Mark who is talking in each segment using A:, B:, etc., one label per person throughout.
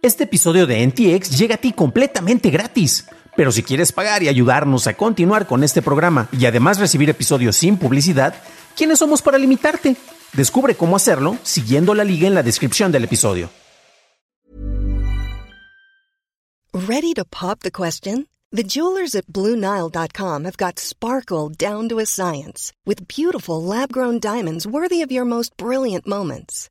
A: Este episodio de NTX llega a ti completamente gratis. Pero si quieres pagar y ayudarnos a continuar con este programa y además recibir episodios sin publicidad, ¿quiénes somos para limitarte? Descubre cómo hacerlo siguiendo la liga en la descripción del episodio.
B: Ready to pop the question? The jewelers at BlueNile.com have got sparkle down to a science with beautiful lab-grown diamonds worthy of your most brilliant moments.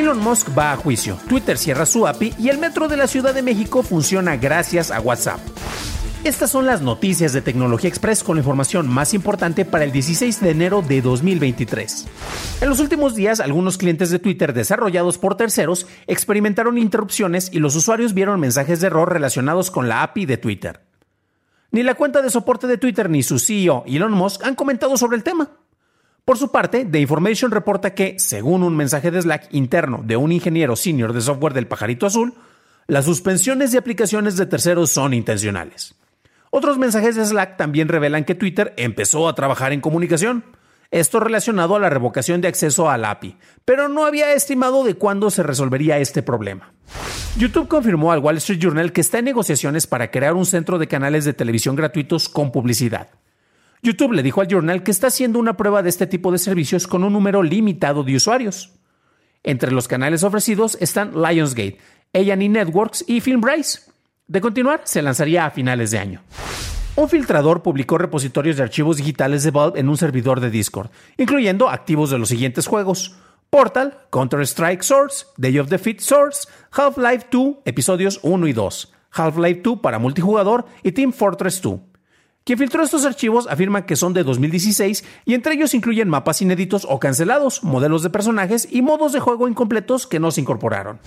A: Elon Musk va a juicio, Twitter cierra su API y el metro de la Ciudad de México funciona gracias a WhatsApp. Estas son las noticias de Tecnología Express con la información más importante para el 16 de enero de 2023. En los últimos días, algunos clientes de Twitter desarrollados por terceros experimentaron interrupciones y los usuarios vieron mensajes de error relacionados con la API de Twitter. Ni la cuenta de soporte de Twitter ni su CEO, Elon Musk, han comentado sobre el tema. Por su parte, The Information reporta que, según un mensaje de Slack interno de un ingeniero senior de software del pajarito azul, las suspensiones de aplicaciones de terceros son intencionales. Otros mensajes de Slack también revelan que Twitter empezó a trabajar en comunicación, esto relacionado a la revocación de acceso al API, pero no había estimado de cuándo se resolvería este problema. YouTube confirmó al Wall Street Journal que está en negociaciones para crear un centro de canales de televisión gratuitos con publicidad. YouTube le dijo al Journal que está haciendo una prueba de este tipo de servicios con un número limitado de usuarios. Entre los canales ofrecidos están Lionsgate, A&E Networks y Filmrise. De continuar, se lanzaría a finales de año. Un filtrador publicó repositorios de archivos digitales de Valve en un servidor de Discord, incluyendo activos de los siguientes juegos: Portal, Counter-Strike Source, Day of Defeat Source, Half-Life 2, episodios 1 y 2, Half-Life 2 para multijugador y Team Fortress 2. Quien filtró estos archivos afirma que son de 2016 y entre ellos incluyen mapas inéditos o cancelados, modelos de personajes y modos de juego incompletos que no se incorporaron.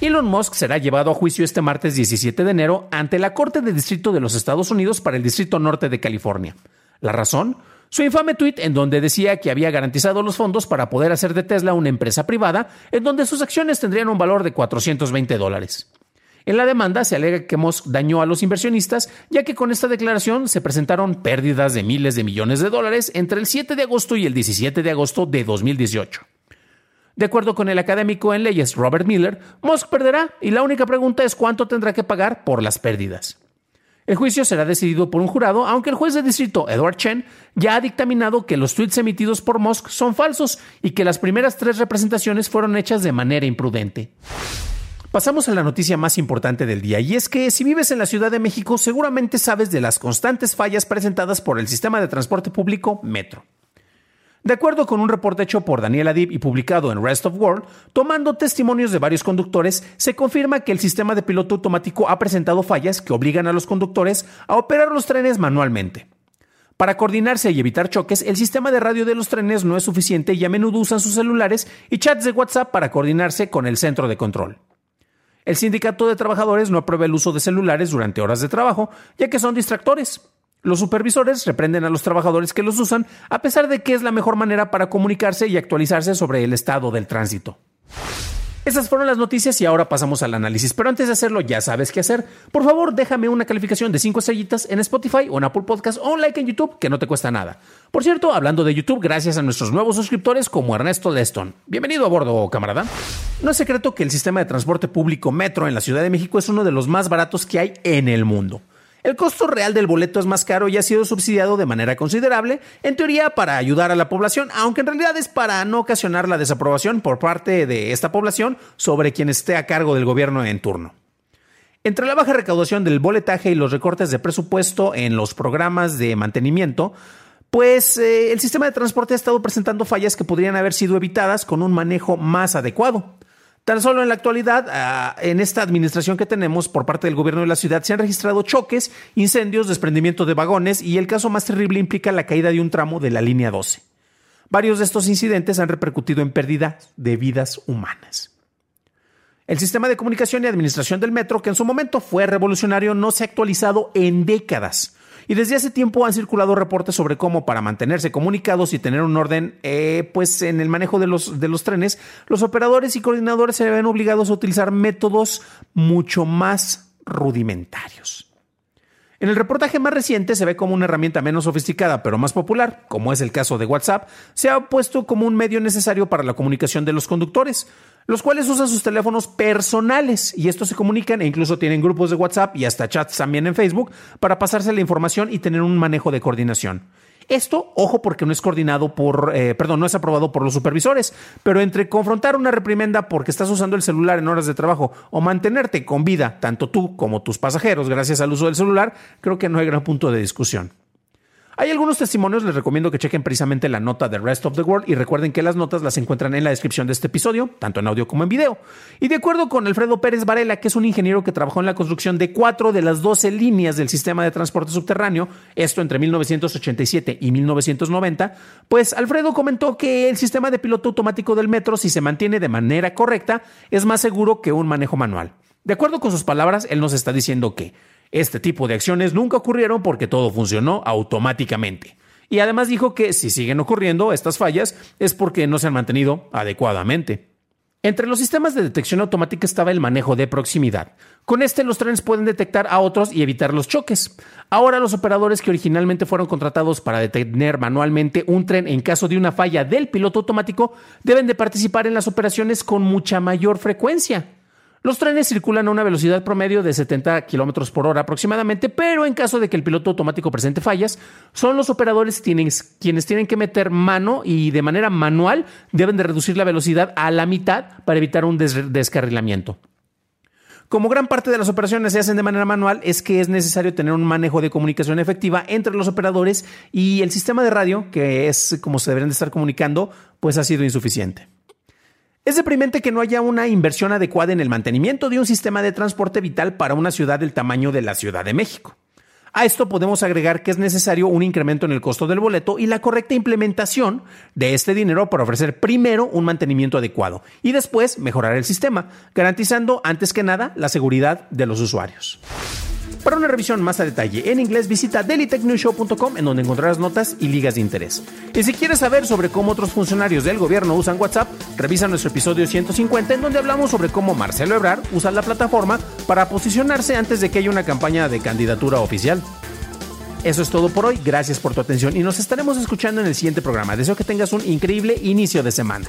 A: Elon Musk será llevado a juicio este martes 17 de enero ante la Corte de Distrito de los Estados Unidos para el Distrito Norte de California. ¿La razón? Su infame tweet en donde decía que había garantizado los fondos para poder hacer de Tesla una empresa privada en donde sus acciones tendrían un valor de 420 dólares. En la demanda se alega que Musk dañó a los inversionistas, ya que con esta declaración se presentaron pérdidas de miles de millones de dólares entre el 7 de agosto y el 17 de agosto de 2018. De acuerdo con el académico en leyes Robert Miller, Musk perderá y la única pregunta es cuánto tendrá que pagar por las pérdidas. El juicio será decidido por un jurado, aunque el juez de distrito Edward Chen ya ha dictaminado que los tweets emitidos por Musk son falsos y que las primeras tres representaciones fueron hechas de manera imprudente. Pasamos a la noticia más importante del día, y es que si vives en la Ciudad de México seguramente sabes de las constantes fallas presentadas por el sistema de transporte público Metro. De acuerdo con un reporte hecho por Daniel Adib y publicado en Rest of World, tomando testimonios de varios conductores, se confirma que el sistema de piloto automático ha presentado fallas que obligan a los conductores a operar los trenes manualmente. Para coordinarse y evitar choques, el sistema de radio de los trenes no es suficiente y a menudo usan sus celulares y chats de WhatsApp para coordinarse con el centro de control. El sindicato de trabajadores no aprueba el uso de celulares durante horas de trabajo, ya que son distractores. Los supervisores reprenden a los trabajadores que los usan, a pesar de que es la mejor manera para comunicarse y actualizarse sobre el estado del tránsito. Esas fueron las noticias y ahora pasamos al análisis. Pero antes de hacerlo, ya sabes qué hacer. Por favor, déjame una calificación de 5 estrellitas en Spotify o en Apple Podcast o un like en YouTube, que no te cuesta nada. Por cierto, hablando de YouTube, gracias a nuestros nuevos suscriptores como Ernesto Leston. Bienvenido a bordo, camarada. No es secreto que el sistema de transporte público Metro en la Ciudad de México es uno de los más baratos que hay en el mundo. El costo real del boleto es más caro y ha sido subsidiado de manera considerable, en teoría para ayudar a la población, aunque en realidad es para no ocasionar la desaprobación por parte de esta población sobre quien esté a cargo del gobierno en turno. Entre la baja recaudación del boletaje y los recortes de presupuesto en los programas de mantenimiento, pues eh, el sistema de transporte ha estado presentando fallas que podrían haber sido evitadas con un manejo más adecuado. Tan solo en la actualidad, ah, en esta administración que tenemos por parte del gobierno de la ciudad, se han registrado choques, incendios, desprendimiento de vagones y el caso más terrible implica la caída de un tramo de la línea 12. Varios de estos incidentes han repercutido en pérdida de vidas humanas. El sistema de comunicación y administración del metro, que en su momento fue revolucionario, no se ha actualizado en décadas. Y desde hace tiempo han circulado reportes sobre cómo para mantenerse comunicados y tener un orden eh, pues en el manejo de los, de los trenes, los operadores y coordinadores se ven obligados a utilizar métodos mucho más rudimentarios. En el reportaje más reciente se ve como una herramienta menos sofisticada pero más popular, como es el caso de WhatsApp, se ha puesto como un medio necesario para la comunicación de los conductores, los cuales usan sus teléfonos personales y estos se comunican e incluso tienen grupos de WhatsApp y hasta chats también en Facebook para pasarse la información y tener un manejo de coordinación. Esto, ojo, porque no es coordinado por, eh, perdón, no es aprobado por los supervisores, pero entre confrontar una reprimenda porque estás usando el celular en horas de trabajo o mantenerte con vida, tanto tú como tus pasajeros, gracias al uso del celular, creo que no hay gran punto de discusión. Hay algunos testimonios, les recomiendo que chequen precisamente la nota de Rest of the World y recuerden que las notas las encuentran en la descripción de este episodio, tanto en audio como en video. Y de acuerdo con Alfredo Pérez Varela, que es un ingeniero que trabajó en la construcción de cuatro de las doce líneas del sistema de transporte subterráneo, esto entre 1987 y 1990, pues Alfredo comentó que el sistema de piloto automático del metro, si se mantiene de manera correcta, es más seguro que un manejo manual. De acuerdo con sus palabras, él nos está diciendo que este tipo de acciones nunca ocurrieron porque todo funcionó automáticamente. Y además dijo que si siguen ocurriendo estas fallas es porque no se han mantenido adecuadamente. Entre los sistemas de detección automática estaba el manejo de proximidad. Con este los trenes pueden detectar a otros y evitar los choques. Ahora los operadores que originalmente fueron contratados para detener manualmente un tren en caso de una falla del piloto automático deben de participar en las operaciones con mucha mayor frecuencia. Los trenes circulan a una velocidad promedio de 70 kilómetros por hora aproximadamente, pero en caso de que el piloto automático presente fallas, son los operadores quienes tienen que meter mano y de manera manual deben de reducir la velocidad a la mitad para evitar un descarrilamiento. Como gran parte de las operaciones se hacen de manera manual, es que es necesario tener un manejo de comunicación efectiva entre los operadores y el sistema de radio, que es como se deberían de estar comunicando, pues ha sido insuficiente. Es deprimente que no haya una inversión adecuada en el mantenimiento de un sistema de transporte vital para una ciudad del tamaño de la Ciudad de México. A esto podemos agregar que es necesario un incremento en el costo del boleto y la correcta implementación de este dinero para ofrecer primero un mantenimiento adecuado y después mejorar el sistema, garantizando antes que nada la seguridad de los usuarios. Para una revisión más a detalle en inglés, visita dailytechnewshow.com en donde encontrarás notas y ligas de interés. Y si quieres saber sobre cómo otros funcionarios del gobierno usan WhatsApp, revisa nuestro episodio 150 en donde hablamos sobre cómo Marcelo Ebrard usa la plataforma para posicionarse antes de que haya una campaña de candidatura oficial. Eso es todo por hoy, gracias por tu atención y nos estaremos escuchando en el siguiente programa. Deseo que tengas un increíble inicio de semana.